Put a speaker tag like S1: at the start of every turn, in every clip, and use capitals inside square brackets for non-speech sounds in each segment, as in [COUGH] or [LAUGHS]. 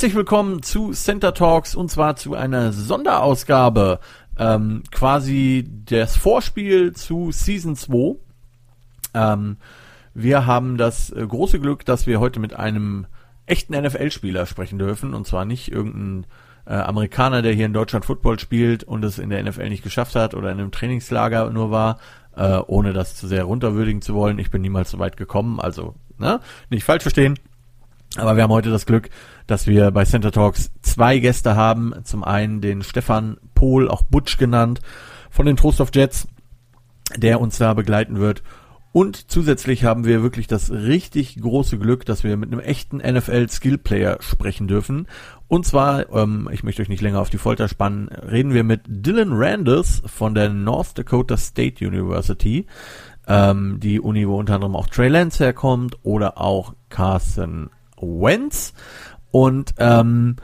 S1: Herzlich willkommen zu Center Talks und zwar zu einer Sonderausgabe, ähm, quasi das Vorspiel zu Season 2. Ähm, wir haben das äh, große Glück, dass wir heute mit einem echten NFL-Spieler sprechen dürfen und zwar nicht irgendein äh, Amerikaner, der hier in Deutschland Football spielt und es in der NFL nicht geschafft hat oder in einem Trainingslager nur war, äh, ohne das zu sehr runterwürdigen zu wollen. Ich bin niemals so weit gekommen, also ne, nicht falsch verstehen. Aber wir haben heute das Glück, dass wir bei Center Talks zwei Gäste haben. Zum einen den Stefan Pohl, auch Butch genannt, von den Trost of Jets, der uns da begleiten wird. Und zusätzlich haben wir wirklich das richtig große Glück, dass wir mit einem echten NFL-Skill-Player sprechen dürfen. Und zwar, ähm, ich möchte euch nicht länger auf die Folter spannen, reden wir mit Dylan Randers von der North Dakota State University. Ähm, die Uni, wo unter anderem auch Trey Lance herkommt oder auch Carson Wentz. Und ähm,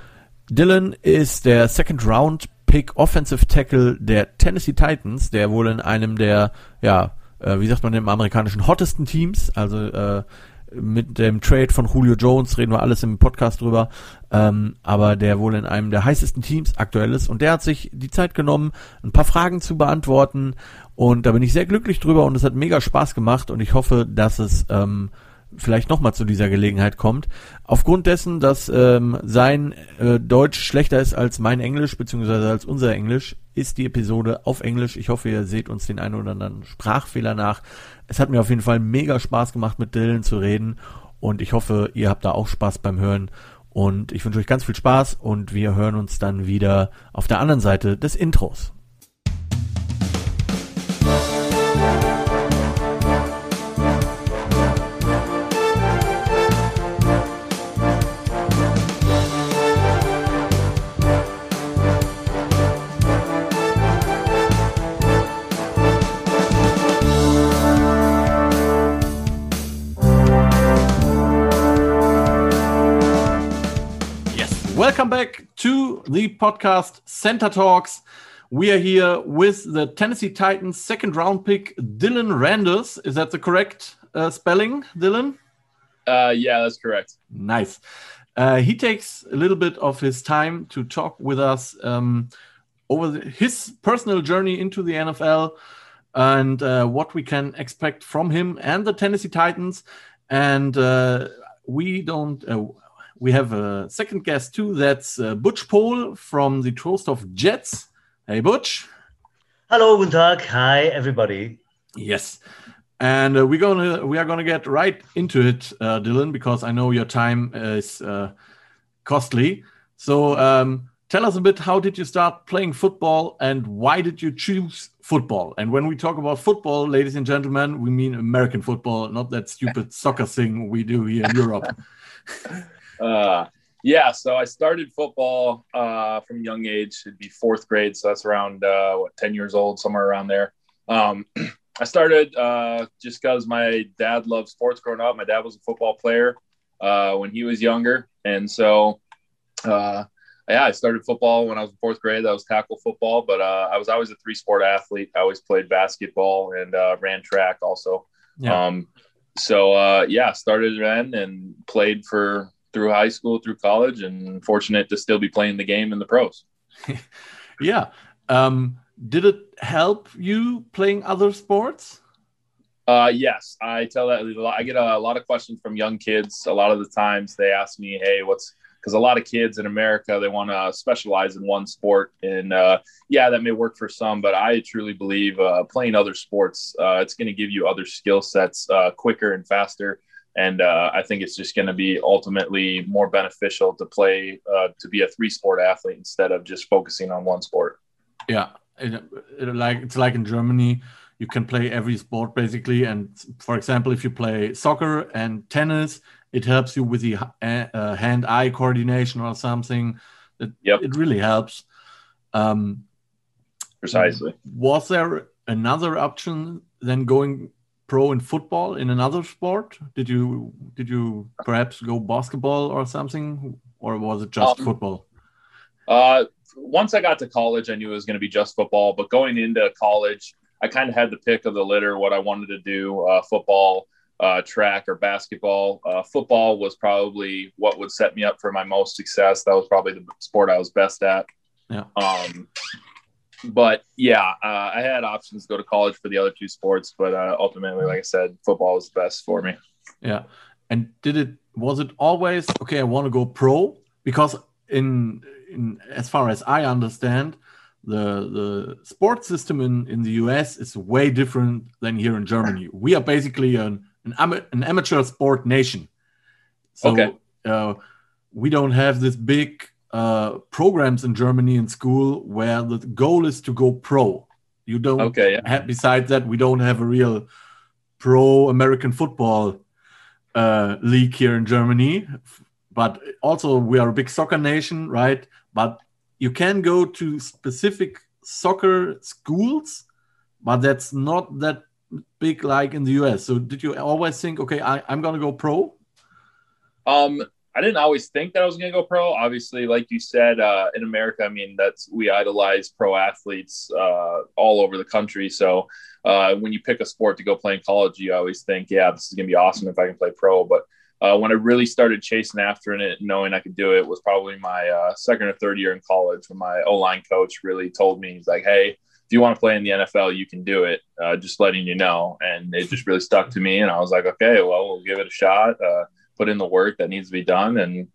S1: Dylan ist der Second Round Pick Offensive Tackle der Tennessee Titans, der wohl in einem der, ja, äh, wie sagt man, im amerikanischen hottesten Teams, also äh, mit dem Trade von Julio Jones reden wir alles im Podcast drüber, ähm, aber der wohl in einem der heißesten Teams aktuell ist. Und der hat sich die Zeit genommen, ein paar Fragen zu beantworten. Und da bin ich sehr glücklich drüber und es hat mega Spaß gemacht. Und ich hoffe, dass es ähm, vielleicht nochmal zu dieser Gelegenheit kommt. Aufgrund dessen, dass ähm, sein äh, Deutsch schlechter ist als mein Englisch, beziehungsweise als unser Englisch, ist die Episode auf Englisch. Ich hoffe, ihr seht uns den einen oder anderen Sprachfehler nach. Es hat mir auf jeden Fall mega Spaß gemacht, mit Dylan zu reden. Und ich hoffe, ihr habt da auch Spaß beim Hören. Und ich wünsche euch ganz viel Spaß und wir hören uns dann wieder auf der anderen Seite des Intros. Welcome back to the podcast Center Talks. We are here with the Tennessee Titans second round pick, Dillon Radunz. Is that the correct uh, spelling, Dillon?
S2: Uh, yeah, that's correct.
S1: Nice. Uh, he takes a little bit of his time to talk with us um, over the, his personal journey into the NFL and uh, what we can expect from him and the Tennessee Titans. And uh, we don't uh, we have a second guest too. That's uh, Butch Pohl from the Troisdorf Jets. Hey, Butch.
S3: Hello, guten Tag. Hi, everybody.
S1: Yes, and uh, we're gonna we are gonna get right into it, uh, Dillon, because I know your time is uh, costly. So um, tell us a bit. How did you start playing football, and why did you choose football? And when we talk about football, ladies and gentlemen, we mean American football, not that stupid [LAUGHS] soccer thing we do here in Europe. [LAUGHS]
S2: Uh, yeah, so I started football uh, from young age. It'd be fourth grade, so that's around uh, what ten years old, somewhere around there. Um, [CLEARS THROAT] I started uh, just because my dad loved sports growing up. My dad was a football player uh, when he was younger, and so uh, yeah, I started football when I was in fourth grade. That was tackle football, but uh, I was always a three sport athlete. I always played basketball and uh, ran track also. Yeah. Um, so uh, yeah, started then and played for through high school, through college, and fortunate to still be playing the game in the pros. [LAUGHS]
S1: yeah. Um, did it help you playing other sports?
S2: Uh, yes, I tell that I get a, lot of questions from young kids. A lot of the times they ask me, "Hey, what's?" Because a lot of kids in America they want to specialize in one sport, and uh, yeah, that may work for some, but I truly believe uh, playing other sports uh, it's going to give you other skill sets uh, quicker and faster and uh, I think it's just going to be ultimately more beneficial to play uh, to be a three sport athlete instead of just focusing on one sport.
S1: Yeah, it, it, like it's like in Germany, you can play every sport basically. And for example, if you play soccer and tennis, it helps you with the uh, hand-eye coordination or something. It, yep. it really helps. Um,
S2: Precisely.
S1: Was there another option than going pro in football in another sport? Did you did you perhaps go basketball or something, or was it just um, football?
S2: Uh, once I got to college, I knew it was going to be just football. But going into college, I kind of had the pick of the litter what I wanted to do: uh, football, uh, track or basketball. Uh, football was probably what would set me up for my most success. That was probably the sport I was best at.
S1: Yeah.
S2: Um, but yeah, uh, I had options to go to college for the other two sports, but uh, ultimately, like I said, football was the best for me.
S1: Yeah. And did it was it always okay? I want to go pro because in in as far as I understand, the the sports system in in the US is way different than here in Germany. We are basically an an, an amateur sport nation, so
S2: Okay.
S1: uh, we don't have this big uh, programs in Germany in school where the goal is to go pro. You don't
S2: Okay, yeah.
S1: ha- besides that, we don't have a real pro American football uh, league here in Germany. But also, we are a big soccer nation, right? But you can go to specific soccer schools, but that's not that big like in the US. So, did you always think, okay, I, I'm going to go pro?
S2: Um, I didn't always think that I was going to go pro. Obviously, like you said, uh, in America, I mean, that's we idolize pro athletes uh, all over the country. So uh, when you pick a sport to go play in college, you always think, yeah, this is going to be awesome if I can play pro. But uh, when I really started chasing after it, knowing I could do it, was probably my uh, second or third year in college when my O line coach really told me, he's like, hey, if you want to play in the NFL, you can do it. Uh, just letting you know. And it just really stuck to me. And I was like, okay, well, we'll give it a shot. Uh, put in the work that needs to be done. And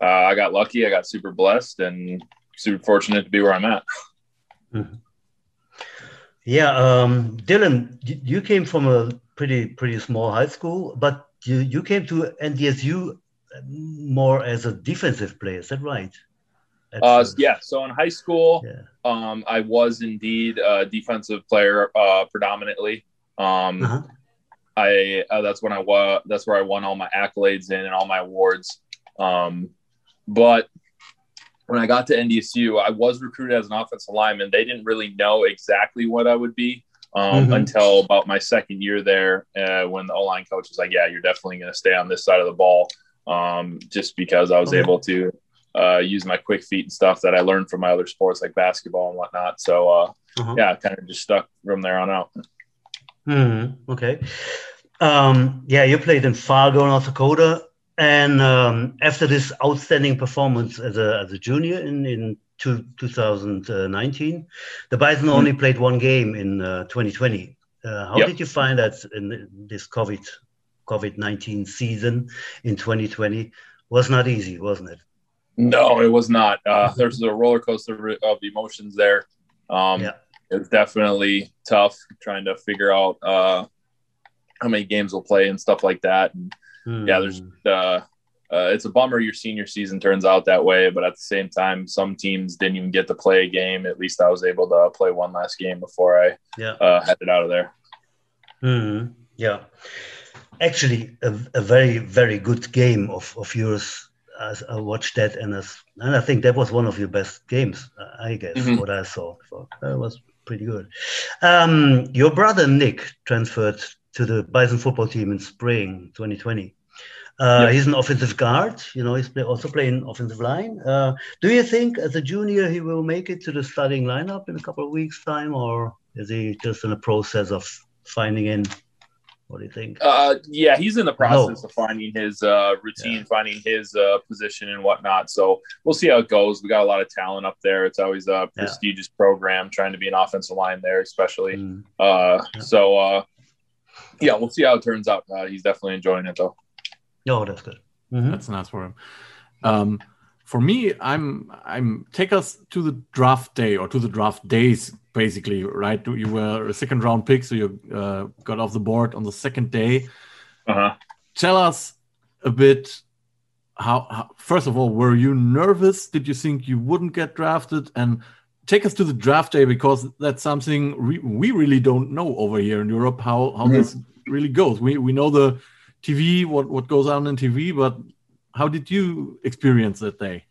S2: uh, I got lucky. I got super blessed and super fortunate to be where I'm at.
S3: Yeah, um, Dillon, you, came from a pretty pretty small high school, but you, you came to NDSU more as a defensive player. Is that right?
S2: Uh, yeah. So in high school,
S3: Yeah.
S2: um, I was indeed a defensive player uh, predominantly. Um,
S3: Uh-huh.
S2: I uh, that's when I was that's where I won all my accolades in and all my awards. Um, but when I got to NDSU, I was recruited as an offensive lineman. They didn't really know exactly what I would be um,
S3: Mhm.
S2: until about my second year there, uh, when the O line coach was like, "Yeah, you're definitely going to stay on this side of the ball," um, just because I was
S3: Okay.
S2: able to uh, use my quick feet and stuff that I learned from my other sports like basketball and whatnot. So uh,
S3: Uh-huh.
S2: yeah, kind of just stuck from there on out.
S3: Mhm, Okay. Um, yeah, you played in Fargo, North Dakota, and um, after this outstanding performance as a as a junior in in two, 2019, the Bison only played one game in uh, 2020. Uh, how
S2: Yep.
S3: did you find that in this COVID COVID 19 season in 2020? Was not easy, wasn't it?
S2: No, it was not. Uh, there's a roller coaster of emotions there. Um,
S3: Yeah.
S2: It was definitely tough trying to figure out uh, how many games we'll play and stuff like that. And yeah, there's
S3: Hmm.
S2: uh, uh, it's a bummer your senior season turns out that way, but at the same time, some teams didn't even get to play a game. At least I was able to play one last game before I
S3: yeah.
S2: uh, headed out of there.
S3: Mhm. Yeah, actually, a, a very very good game of of yours. As I watched that, and as, and I think that was one of your best games. I guess
S2: Mhm.
S3: what I saw. So that was pretty good. Um, your brother Nick transferred to the Bison football team in spring 2020. Uh,
S2: Yeah.
S3: He's an offensive guard. You know, he's play, also playing offensive line. Uh, do you think, as a junior, he will make it to the starting lineup in a couple of weeks' time, or is he just in the process of finding in? What do you think?
S2: Uh, yeah, he's in the process
S3: No.
S2: of finding his uh, routine, finding his uh, position and whatnot. So we'll see how it goes. We got a lot of talent up there. It's always a prestigious program trying to be an offensive line there, especially.
S3: Mm.
S2: Uh,
S3: Yeah.
S2: So uh, yeah, we'll see how it turns out. Uh, he's definitely enjoying it though.
S3: Oh, that's good. Mhm.
S1: That's nice for him. Um, for me, I'm I'm take us to the draft day or to the draft days, basically, right? You were a second round pick, so you uh, got off the board on the second day.
S2: Uh-huh.
S1: Tell us a bit how, how. First of all, were you nervous? Did you think you wouldn't get drafted? And take us to the draft day because that's something re- we really don't know over here in Europe how how
S2: Mhm.
S1: this really goes. We we know the TV, what what goes on in TV, but how did you experience that day?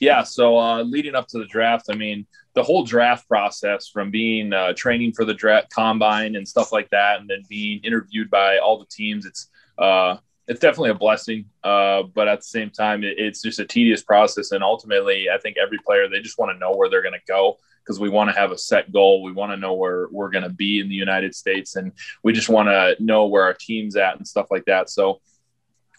S2: Yeah. So uh, leading up to the draft, I mean, the whole draft process from being uh, training for the draft combine and stuff like that, and then being interviewed by all the teams, it's uh, it's definitely a blessing. Uh, but at the same time, it, it's just a tedious process, and ultimately, I think every player they just want to know where they're going to go. because we want to have a set goal. We want to know where we're going to be in the United States, and we just want to know where our team's at and stuff like that. So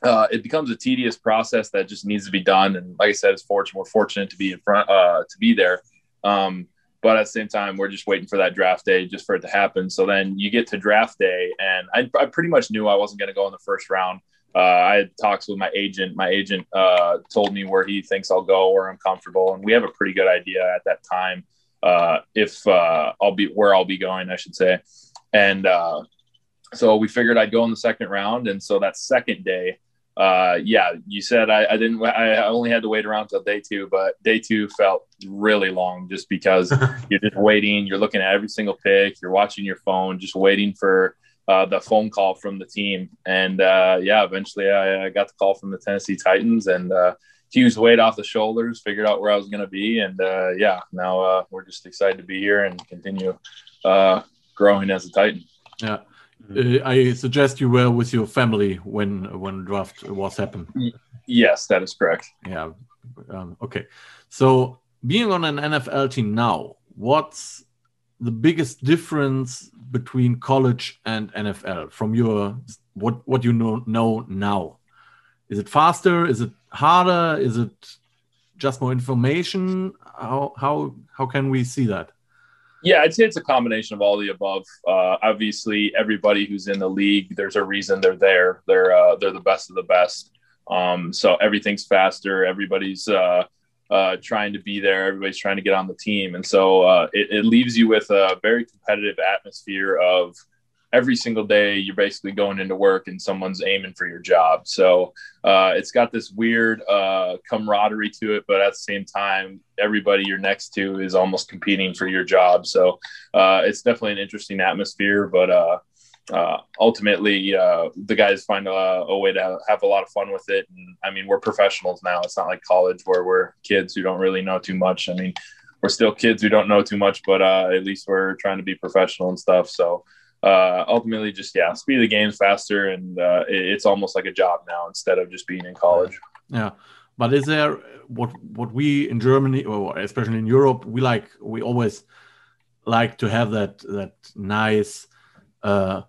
S2: uh, it becomes a tedious process that just needs to be done. And like I said, it's fortunate we're fortunate to be in front uh, to be there. Um, but at the same time, we're just waiting for that draft day just for it to happen. So then you get to draft day, and I, I pretty much knew I wasn't going to go in the first round. Uh, I had talks with my agent. My agent uh, told me where he thinks I'll go, where I'm comfortable, and we have a pretty good idea at that time uh, if uh, I'll be where I'll be going, I should say. And so we figured I'd go in the second round, and so that second day, uh, yeah, you said I, I, didn't. I only had to wait around till day two, but day two felt really long just because [LAUGHS] you're just waiting. You're looking at every single pick. You're watching your phone, just waiting for uh, the phone call from the team. And uh, yeah, eventually I, I, got the call from the Tennessee Titans and uh, huge weight off the shoulders, figured out where I was going to be. And uh, yeah, now uh, we're just excited to be here and continue uh, growing as a Titan.
S1: Yeah. I suggest you were with your family when when draft was happened.
S2: Yes, that is correct.
S1: Yeah. Um, okay. So being on an NFL team now, what's the biggest difference between college and NFL from your what what you know know now? Is it faster? Is it harder? Is it just more information? How how how can we see that?
S2: Yeah, I'd say it's a combination of all the above. Uh, obviously, everybody who's in the league, there's a reason they're there. They're uh, they're the best of the best. Um, so everything's faster. Everybody's uh, uh, trying to be there. Everybody's trying to get on the team, and so uh, it, it, leaves you with a very competitive atmosphere of every single day you're basically going into work and someone's aiming for your job. So uh, it's got this weird uh, camaraderie to it, but at the same time, everybody you're next to is almost competing for your job. So uh, it's definitely an interesting atmosphere, but uh, uh, ultimately uh, the guys find a, a, way to have a lot of fun with it and i mean we're professionals now it's not like college where we're kids who don't really know too much i mean we're still kids who don't know too much but at least we're trying to be professional and stuff so uh, ultimately just yeah speed of the game's faster and uh, it, it's almost like a job now instead of just being in college
S1: yeah but is there what what we in germany or especially in europe we like we always like to have that that nice uh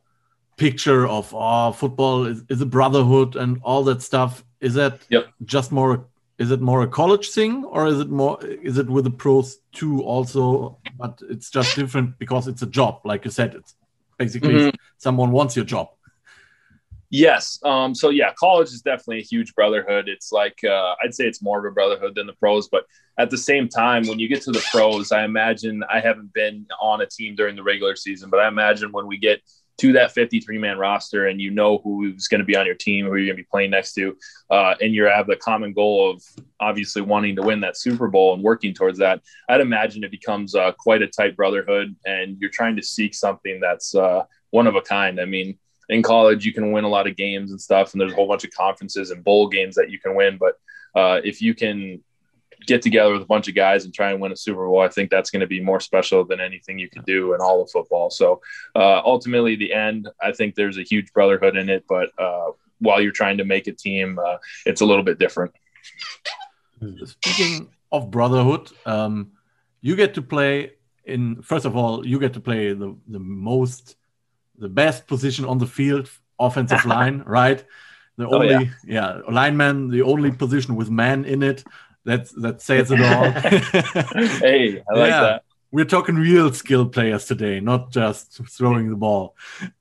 S1: picture of oh, football is, is a brotherhood and all that stuff. Is that
S2: yep.
S1: just more? Is it more a college thing, or is it more? Is it with the pros too also? But it's just different because it's a job, like you said. It's basically mm -hmm. someone wants your job.
S2: Yes. Um, so yeah, college is definitely a huge brotherhood. It's like uh, I'd say it's more of a brotherhood than the pros, but at the same time, when you get to the pros, I imagine I haven't been on a team during the regular season, but I imagine when we get to that 53 man roster and you know who's going to be on your team, who you're going to be playing next to, uh, and you have the common goal of obviously wanting to win that Super Bowl and working towards that, I'd imagine it becomes uh, quite a tight brotherhood and you're trying to seek something that's uh, one of a kind. I mean, in college, you can win a lot of games and stuff, and there's a whole bunch of conferences and bowl games that you can win. But uh, if you can get together with a bunch of guys and try and win a Super Bowl, I think that's going to be more special than anything you could do in all of football. So uh, ultimately, the end, I think there's a huge brotherhood in it. But uh, while you're trying to make a team, uh, it's a little bit different.
S1: Speaking of brotherhood, um, you get to play in. First of all, you get to play the the most, the best position on the field, offensive [LAUGHS] line, right? The only, oh, yeah. yeah, lineman, the only position with man in it. That's that says it all. [LAUGHS]
S2: hey, I like yeah. that.
S1: We're talking real skill players today, not just throwing the ball.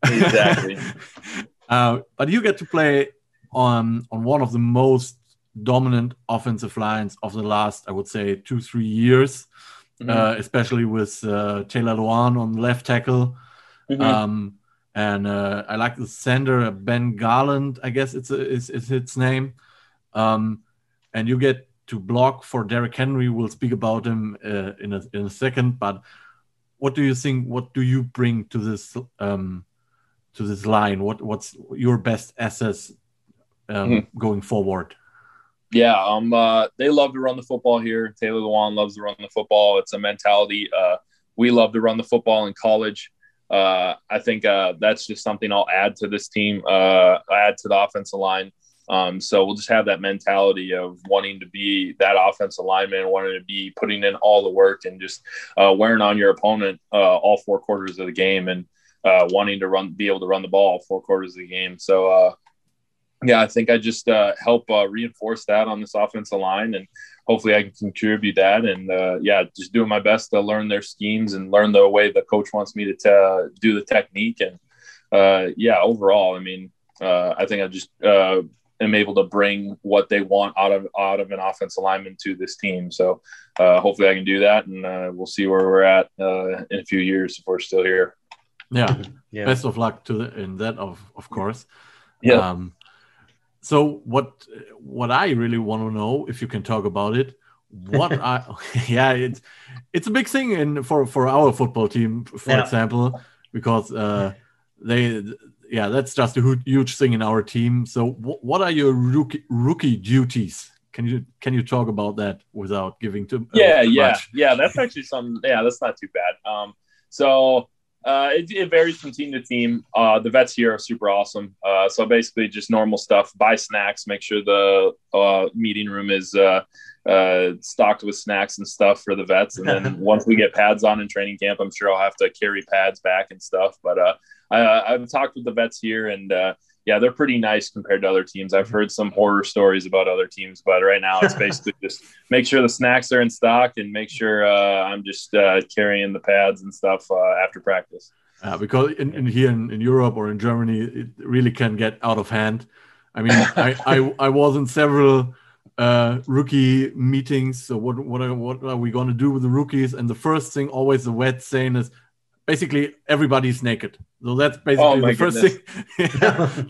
S2: Exactly. [LAUGHS]
S1: uh, but you get to play on on one of the most dominant offensive lines of the last, I would say, two three years, mm-hmm. uh, especially with uh, Taylor Lewan on left tackle. Mm-hmm. Um, and uh, I like the center Ben Garland, I guess it's a, is, is its name. Um, and you get to block for Derrick Henry. We'll speak about him uh, in a in a second. But what do you think? What do you bring to this um, to this line? What what's your best assets um, mm-hmm. going forward?
S2: Yeah, um, uh, they love to run the football here. Taylor Lewan loves to run the football. It's a mentality. Uh, we love to run the football in college. Uh, I think uh, that's just something I'll add to this team. Uh, add to the offensive line Um, so we'll just have that mentality of wanting to be that offensive lineman, wanting to be putting in all the work and just uh, wearing on your opponent uh, all four quarters of the game and uh, wanting to run, be able to run the ball four quarters of the game. So, uh, yeah, I think I just uh, help uh, reinforce that on this offensive line, and hopefully I can contribute that. And yeah, just doing my best to learn their schemes and learn the way the coach wants me to te- do the technique. And yeah, overall, I mean, I think I just am able to bring what they want out of out of an offensive lineman to this team. So uh, hopefully I can do that, and uh, we'll see where we're at uh, in a few years if we're still here.
S1: Yeah. yeah. Best of luck to the, in that, of of course.
S2: Yeah. Um,
S1: so what what I really want to know, if you can talk about it, what [LAUGHS] I yeah, it's it's a big thing in for for our football team, for yeah. example, because uh, they yeah, that's just a huge thing in our team. So, what are your rookie rookie duties? Can you can you talk about that without giving too?
S2: Uh, yeah, too yeah, much? yeah. That's actually some. Yeah, that's not too bad. Um, so uh, it, it, varies from team to team. Uh, the vets here are super awesome. Uh, so basically, just normal stuff. Buy snacks. Make sure the uh, meeting room is uh, uh, stocked with snacks and stuff for the vets. And then [LAUGHS] once we get pads on in training camp, I'm sure I'll have to carry pads back and stuff. But I, have talked with the vets here, and uh, yeah, they're pretty nice compared to other teams. I've heard some horror stories about other teams, but right now it's [LAUGHS] basically just make sure the snacks are in stock and make sure uh, I'm just uh, carrying the pads and stuff uh, after practice.
S1: Uh, because in, in here in, in, Europe or in Germany, it really can get out of hand. I mean, [LAUGHS] I, I, I was in several uh, rookie meetings. So what what are, what are we going to do with the rookies? And the first thing always the vet saying is, basically everybody's naked. So that's basically oh the first goodness. thing. [LAUGHS]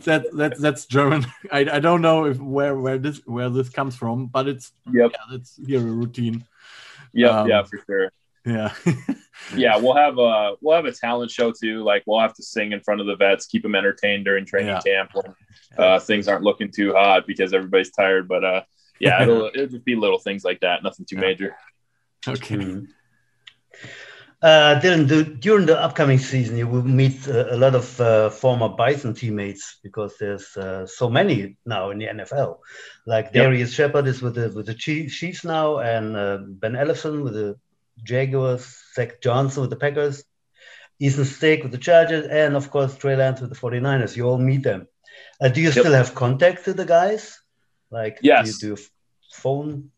S1: that, that that's German. I, I don't know if where where this where this comes from, but it's
S2: yep.
S1: yeah, that's here a routine.
S2: Yeah, um, yeah, for sure.
S1: Yeah. [LAUGHS]
S2: yeah, we'll have a we'll have a talent show too. Like we'll have to sing in front of the vets, keep them entertained during training yeah. camp when uh, things aren't looking too hot because everybody's tired. But uh, yeah, it'll [LAUGHS] it'll just be little things like that, nothing too major.
S1: Okay. Mm-hmm.
S3: Uh, Dillon, the, during the upcoming season, you will meet uh, a lot of uh, former Bison teammates because there's uh, so many now in the NFL. Like Darrius Shepherd is with the with the Chiefs now, and uh, Ben Ellefson with the Jaguars, Zach Johnson with the Packers, Easton Stick with the Chargers, and of course Trey Lance with the 49ers. You all meet them. Uh, do you yep. still have contact with the guys? Like,
S2: yes.
S3: do you do phone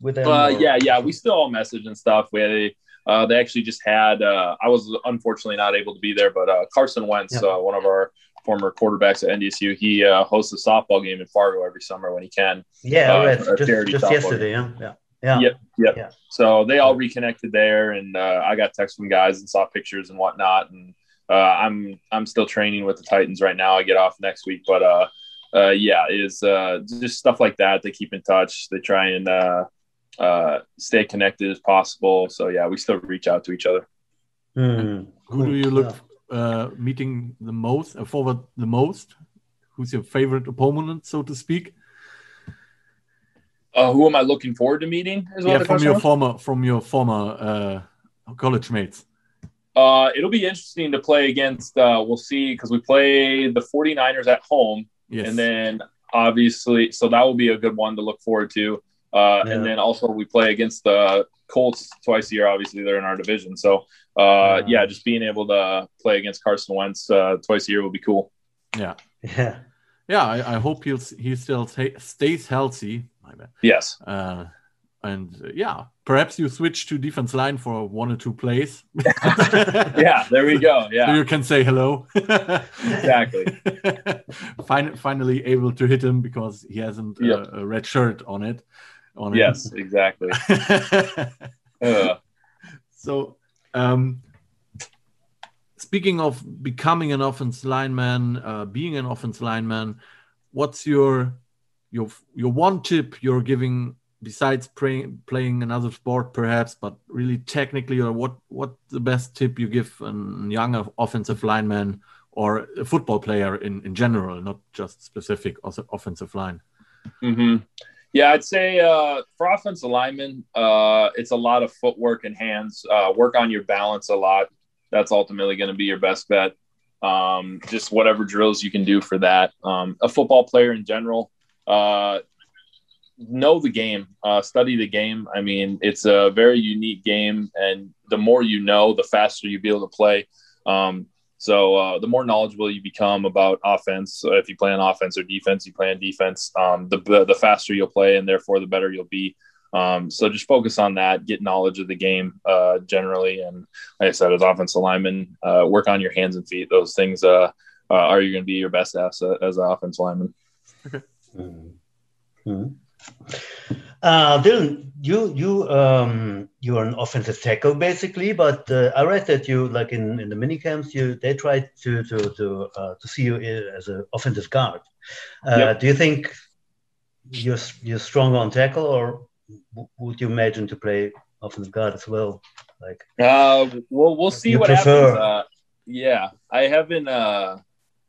S3: with them?
S2: yeah, yeah. We still all message and stuff. We uh, they actually just had. Uh, I was unfortunately not able to be there, but uh, Carson Wentz. Uh, one of our former quarterbacks at NDSU, he uh, hosts a softball game in Fargo every summer when he can.
S3: Yeah, uh, just, just yesterday. Yeah, yeah.
S2: Yeah. Yep. Yep. Yeah. So they all reconnected there, and I got texts from guys and saw pictures and whatnot. And I'm I'm still training with the Titans right now. I get off next week, but uh, yeah, is uh, just stuff like that. They keep in touch. They try and uh, stay connected as possible. So yeah, we still reach out to each other.
S1: Mm. Who do you look uh, meeting the most uh, forward the most? Who's your favorite opponent, so to speak?
S2: Uh, who am I looking forward to meeting?
S1: yeah, from your former from your former uh, college mates.
S2: Uh, it'll be interesting to play against. Uh, we'll see because we play the 49ers at home, yes. and then obviously, so that will be a good one to look forward to. Uh, yeah. And then also we play against the Colts twice a year. Obviously, they're in our division. So uh, yeah, just being able to play against Carson Wentz uh, twice a year will be cool.
S1: Yeah,
S3: yeah,
S1: yeah. I, I hope he'll he still stays healthy.
S2: Yes.
S1: Uh, and uh, yeah, perhaps you switch to defense line for one or two plays. [LAUGHS]
S2: yeah, there we go. [LAUGHS] Yeah,
S1: so you can say hello.
S2: exactly. [LAUGHS]
S1: Fin- finally able to hit him because he hasn't uh, yep. a red shirt on it
S2: on yes, exactly. [LAUGHS]
S1: uh. So, um, speaking of becoming an offense lineman, uh, being an offense lineman, what's your your your one tip you're giving besides playing playing another sport perhaps but really technically or what what the best tip you give a young offensive lineman or a football player in in general not just specific offensive line
S2: mm-hmm. Yeah, I'd say uh, for offensive linemen, uh, it's a lot of footwork and hands. Uh, work on your balance a lot. That's ultimately going to be your best bet. Um, just whatever drills you can do for that. Um, a football player in general, uh, know the game, uh, study the game. I mean, it's a very unique game, and the more you know, the faster you'll be able to play. Um, so uh, the more knowledgeable you become about offense, so if you play on offense or defense, you play on defense, um, the the faster you'll play, and therefore the better you'll be. Um, so just focus on that, get knowledge of the game uh, generally, and like I said, as offensive lineman, uh, work on your hands and feet. Those things uh, uh are you going to be your best asset as an offensive lineman.
S3: Okay. [LAUGHS] Mm-hmm. mm-hmm. Uh, Dillon, you you um, you're an offensive tackle basically, but uh, I read that you like in, in the mini camps you they tried to to to uh, to see you as an offensive guard. Uh, yep. Do you think you're you're stronger on tackle, or would you imagine to play offensive guard as well? Like,
S2: uh, well, we'll see what prefer... happens. Uh, yeah, I haven't.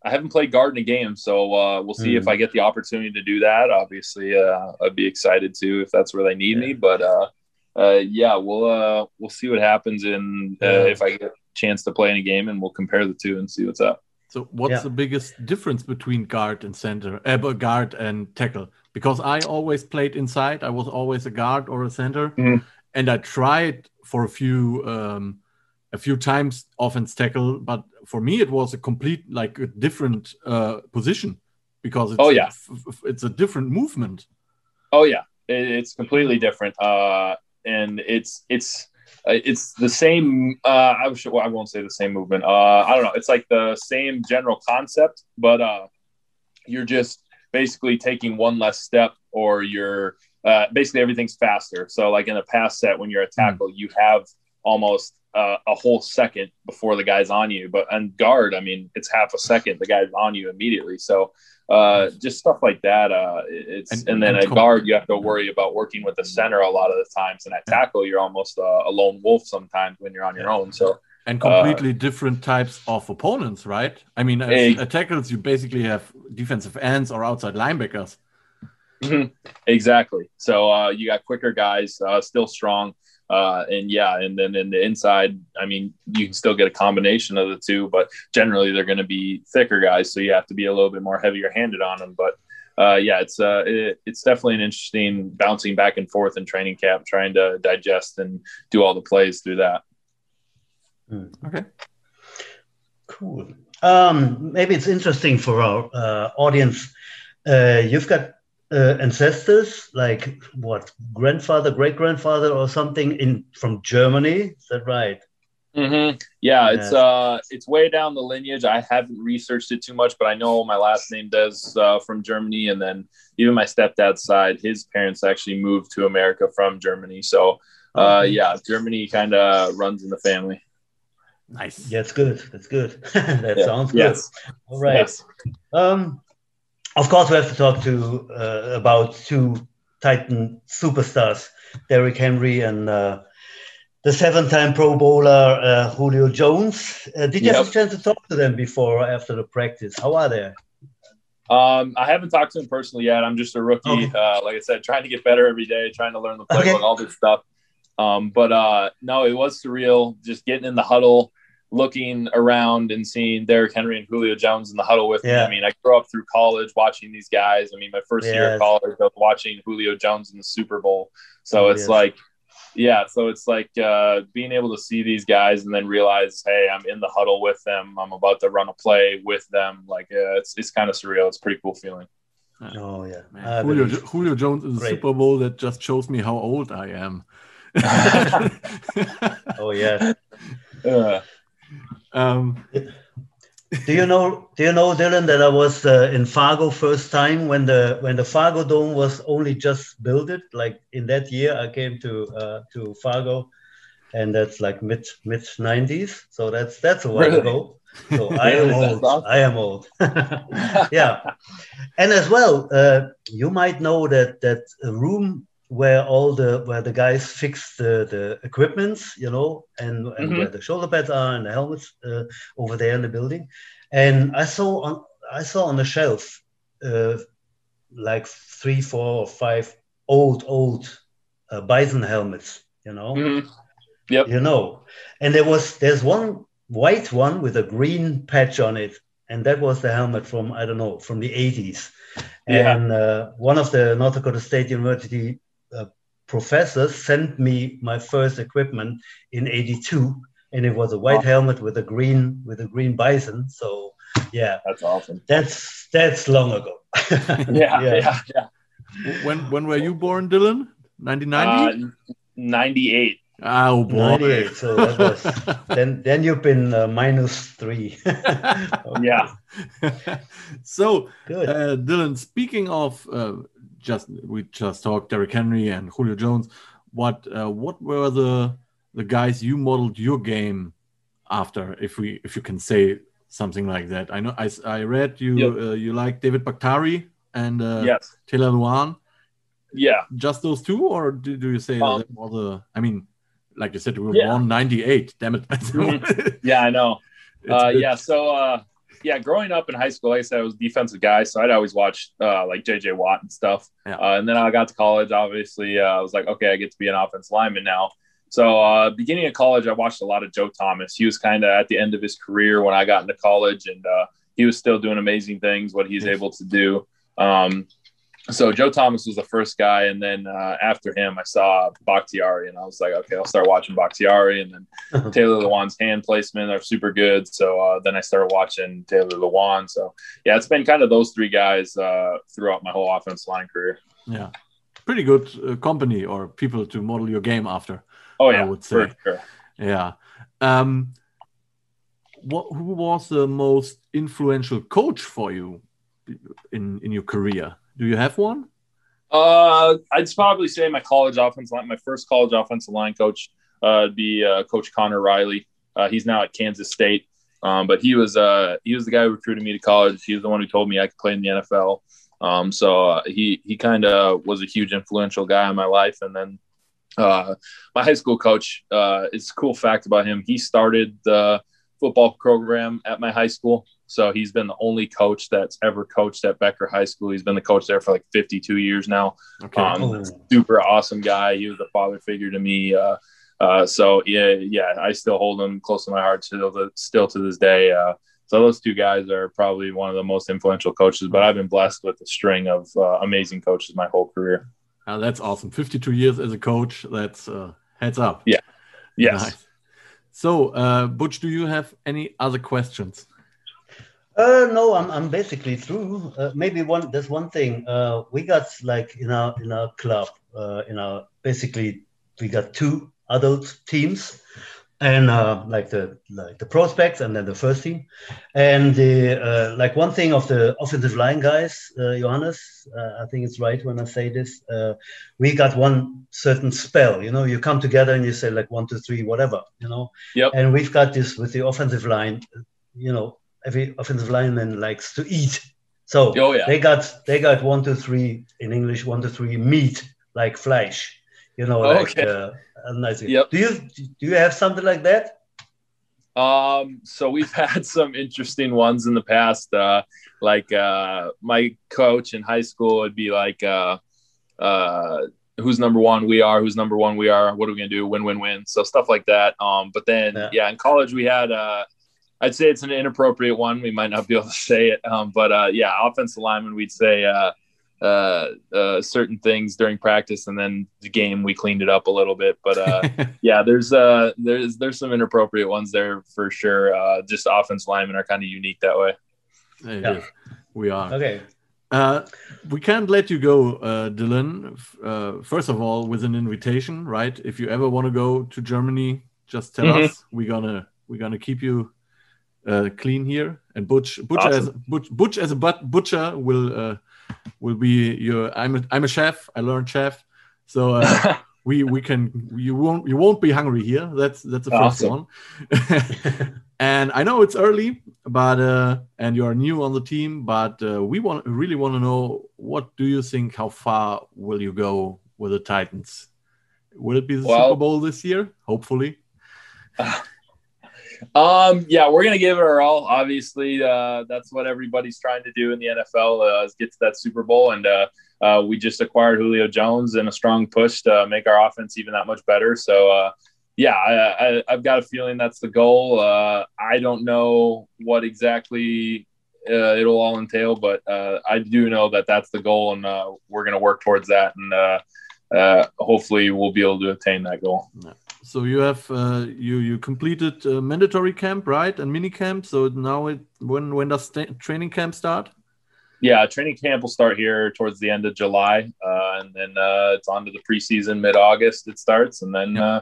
S2: I haven't played guard in a game, so uh, we'll see mm. if hmm. I get the opportunity to do that. Obviously, uh, I'd be excited to if that's where they need yeah. me. But uh, uh yeah, we'll uh, we'll see what happens in uh, yeah. if I get a chance to play in a game, and we'll compare the two and see what's up.
S1: So, what's yeah. the biggest difference between guard and center, uh, guard and tackle? Because I always played inside. I was always a guard or a center, mm. and I tried for a few. Um, a few times offense tackle, but for me it was a complete like a different uh, position because it's,
S2: oh yeah,
S1: it's a different movement.
S2: Oh yeah, it's completely different, uh, and it's it's uh, it's the same. Uh, I, well, I won't say the same movement. Uh, I don't know. It's like the same general concept, but uh, you're just basically taking one less step, or you're uh, basically everything's faster. So, like in a pass set, when you're a hmm. tackle, mm. you have almost uh, a whole second before the guy's on you. But on guard, I mean, it's half a second. The guy's on you immediately. So uh, just stuff like that. Uh, it's and, and then and at guard, you have to worry about working with the center a lot of the times, and at tackle, you're almost a, a lone wolf sometimes when you're on your own. So.
S1: And completely uh, different types of opponents, right? I mean, a, tackles, you basically have defensive ends or outside linebackers.
S2: Mm-hmm. Exactly. So uh, you got quicker guys, uh, still strong. Uh, and yeah, and then in the inside, I mean, you can still get a combination of the two, but generally they're going to be thicker guys, so you have to be a little bit more heavier handed on them. But uh, yeah, it's uh, it, it's definitely an interesting bouncing back and forth in training camp, trying to digest and do all the plays through that.
S3: Hmm. Okay, cool. Um, maybe it's interesting for our uh, audience. Uh, you've got uh, ancestors, like what grandfather, great grandfather, or something in from Germany. Is that right?
S2: Mm-hmm. Yeah, it's uh, it's way down the lineage. I haven't researched it too much, but I know my last name does uh, from Germany, and then even my stepdad's side, his parents actually moved to America from Germany. So, uh, mm-hmm. yeah, Germany kind of runs in the family.
S3: Nice. Yeah, that's good. That's good. [LAUGHS] that yeah. sounds good. Yes. All right. Yes. Um, of course, we have to talk to uh, about two Titan superstars, Derrick Henry and uh, the seven-time Pro Bowler uh, Julio Jones. Uh, did you yep. have a chance to talk to them before or after the practice? How are they?
S2: Um, I haven't talked to them personally yet. I'm just a rookie. Okay. Uh, like I said, trying to get better every day, trying to learn the playbook, okay. all this stuff. Um, but uh, no, it was surreal. Just getting in the huddle, looking around and seeing Derrick Henry and Julio Jones in the huddle with yeah. me. I mean, I grew up through college watching these guys. I mean, my first yeah. year of college, I was watching Julio Jones in the Super Bowl. So oh, it's like, yeah, so it's like uh, being able to see these guys and then realize, hey, I'm in the huddle with them. I'm about to run a play with them. Like, uh, it's it's kind of surreal. It's pretty cool feeling.
S3: Oh yeah,
S1: uh, Julio, Julio Jones in the Super Bowl. That just shows me how old I am. [LAUGHS] [LAUGHS]
S3: oh yeah. Um, do you know? Do you know, Dillon, that I was uh, in Fargo first time when the when the Fargo Dome was only just built? It like in that year, I came to uh, to Fargo, and that's like mid mid nineties. So that's that's a while really? ago. So [LAUGHS] I am old. Awesome. I am old. [LAUGHS] yeah, and as well, uh, you might know that that room where all the where the guys fix the the equipments, you know, and, and mm-hmm. where the shoulder pads are and the helmets uh, over there in the building. And I saw on I saw on the shelf uh, like three, four, or five old old uh, bison helmets, you know.
S2: Mm-hmm. Yep.
S3: You know, and there was there's one white one with a green patch on it, and that was the helmet from I don't know from the 80s Yeah. And uh, one of the North Dakota State University professors sent me my first equipment in 82 and it was a white helmet with a green with a green bison so yeah.
S2: That's awesome.
S3: That's that's long ago. [LAUGHS]
S2: Yeah, yeah, yeah yeah.
S1: When when were you born dillon? 1990
S2: uh, 98
S1: Oh boy.
S3: 98. So that was [LAUGHS] then then you've been uh, minus three. [LAUGHS]
S2: yeah.
S1: so uh, Dillon, speaking of uh, just we just talked Derrick Henry and Julio Jones. What uh, what were the the guys you modeled your game after, if we if you can say something like that? I know I, I read you yep. uh, you like David Bakhtiari and uh,
S2: yes.
S1: Taylor Lewan.
S2: Yeah,
S1: just those two, or do, do you say um, all the? I mean, like you said, we were yeah. born '98. Damn
S2: it! [LAUGHS] yeah, I know. Uh, yeah, so uh, yeah, growing up in high school, like I said, I was defensive guy, so I'd always watch uh, like JJ Watt and stuff. Yeah. Uh, and then I got to college. Obviously, uh, I was like, okay, I get to be an offense lineman now. So, uh, beginning of college, I watched a lot of Joe Thomas. He was kind of at the end of his career when I got into college, and uh, he was still doing amazing things. What he's able to do. Um, so Joe Thomas was the first guy, and then uh, after him, I saw Bakhtiari, and I was like, okay, I'll start watching Bakhtiari, and then [LAUGHS] Taylor Lewan's hand placement are super good. So uh, then I started watching Taylor Lewan. So yeah, it's been kind of those three guys uh, throughout my whole offense line career.
S1: Yeah, pretty good uh, company or people to model your game after.
S2: Oh yeah, I would say. Sure.
S1: Yeah. Um, what who was the most influential coach for you in in your career? Do you have one?
S2: Uh, I'd probably say my college offense line, my first college offensive line coach, uh, be uh, Coach Conor Riley. Uh, he's now at Kansas State, um, but he was uh, he was the guy who recruited me to college. He was the one who told me I could play in the NFL. Um, so uh, he he kind of was a huge influential guy in my life. And then uh, my high school coach, uh, it's a cool fact about him. He started the football program at my high school. So he's been the only coach that's ever coached at Becker High School. He's been the coach there for like 52 years now. Okay. Um, super awesome guy. He was a father figure to me. Uh, uh, so yeah, yeah, I still hold him close to my heart still to, still to this day. Uh, so those two guys are probably one of the most influential coaches. But I've been blessed with a string of uh, amazing coaches my whole career.
S1: Oh, that's awesome. 52 years as a coach. That's uh, heads up.
S2: Yeah. Yes. Nice.
S1: So, uh, Butch, do you have any other questions?
S3: Uh, no, I'm, I'm basically through. Uh, maybe one. There's one thing. Uh, we got like in our in our club. Uh, in our basically we got two adult teams, and uh, like the like the prospects and then the first team, and the uh, like one thing of the offensive line guys, uh, Johannes. Uh, I think it's right when I say this. Uh, we got one certain spell. You know, you come together and you say like one, two, three, whatever. You know.
S2: Yep.
S3: And we've got this with the offensive line. You know, every offensive lineman likes to eat. So
S2: oh, yeah.
S3: they got they got one to three in English, one to three meat like flesh. You know, like okay. uh, nice. Yep. Do you do you have something like that?
S2: Um, so we've [LAUGHS] had some interesting ones in the past. Uh, like uh, my coach in high school would be like, uh, uh, "Who's number one? We are. Who's number one? We are. What are we gonna do? Win, win, win." So stuff like that. Um, but then yeah, yeah in college we had uh, I'd say it's an inappropriate one. We might not be able to say it, um, but uh, yeah, offensive lineman, we'd say uh, uh, uh, certain things during practice, and then the game we cleaned it up a little bit. But uh, [LAUGHS] yeah, there's uh, there's there's some inappropriate ones there for sure. Uh, just offensive linemen are kind of unique that way.
S1: Yeah. We are
S3: okay.
S1: Uh, we can't let you go, uh, Dillon. Uh, first of all, with an invitation, right? If you ever want to go to Germany, just tell mm-hmm. us. We're gonna we're gonna keep you uh, clean here. And Butch, Butcher awesome. as Butch, Butch as a but, butcher will uh, will be your. I'm a, I'm a chef. I learned chef, so uh, [LAUGHS] we we can you won't you won't be hungry here. That's that's the first awesome. one. [LAUGHS] and I know it's early, but uh, and you are new on the team, but uh, we want really want to know what do you think? How far will you go with the Titans? Will it be the well, Super Bowl this year? Hopefully. [LAUGHS]
S2: Um, yeah, we're gonna give it our all. Obviously, uh, that's what everybody's trying to do in the NFL uh, is get to that Super Bowl, and uh, uh, we just acquired Julio Jones and a strong push to make our offense even that much better. So, uh, yeah, I, have got a feeling that's the goal. Uh, I don't know what exactly it'll all entail, but I do know that that's the goal, and we're to work towards that, and hopefully we'll be able to attain that goal.
S1: So you have uh, you you completed uh, mandatory camp, right, and mini camp. So now it when when does sta- training camp start?
S2: Yeah, training camp will start here towards the end of July, uh, and then uh, it's on to the preseason mid August. It starts, and then
S1: Yeah.
S2: uh,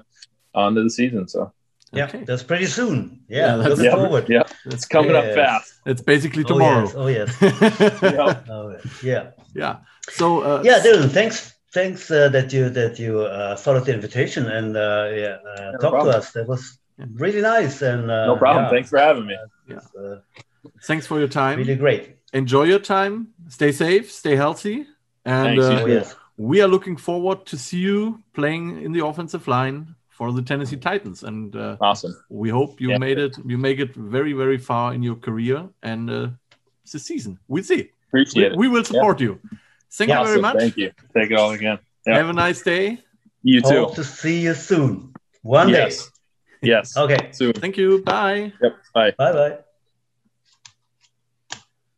S2: on to the season. So
S3: Yeah,
S1: Okay.
S3: that's pretty soon.
S1: Yeah,
S3: Yeah,
S1: that's-
S3: looking
S2: yeah,
S3: forward.
S2: yeah, it's coming up fast.
S1: It's basically
S3: Oh
S1: tomorrow.
S3: yes, oh yes, [LAUGHS]
S2: Yep.
S3: oh yes. yeah. [LAUGHS]
S1: yeah. So uh,
S3: Yeah, Dillon, thanks, thanks uh, that you that you uh, followed the invitation and uh, yeah, uh,
S2: No
S3: talked
S2: problem.
S3: to us. That was really nice and uh,
S2: No problem.
S3: yeah,
S2: Thanks for having me.
S3: yeah. uh,
S1: thanks for your time.
S3: really great.
S1: Enjoy your time. Stay safe. Stay healthy. And
S2: Thanks,
S1: uh,
S3: Oh yes,
S1: we are looking forward to see you playing in the offensive line for the Tennessee Titans. And uh,
S2: Awesome.
S1: we hope you
S2: Yeah.
S1: made it. You make it very, very far in your career and uh, the season. We'll see. We,
S2: Appreciate it.
S1: we will support you. Thank
S3: Yeah.
S1: you very
S2: Awesome.
S1: much.
S2: Thank you. Take it all again. Yeah.
S1: Have a nice day.
S2: You too.
S3: hope to see you soon. One
S2: Yes. Yes.
S3: Okay.
S2: Soon.
S1: Thank you. Bye.
S2: Yep. Bye.
S3: Bye bye.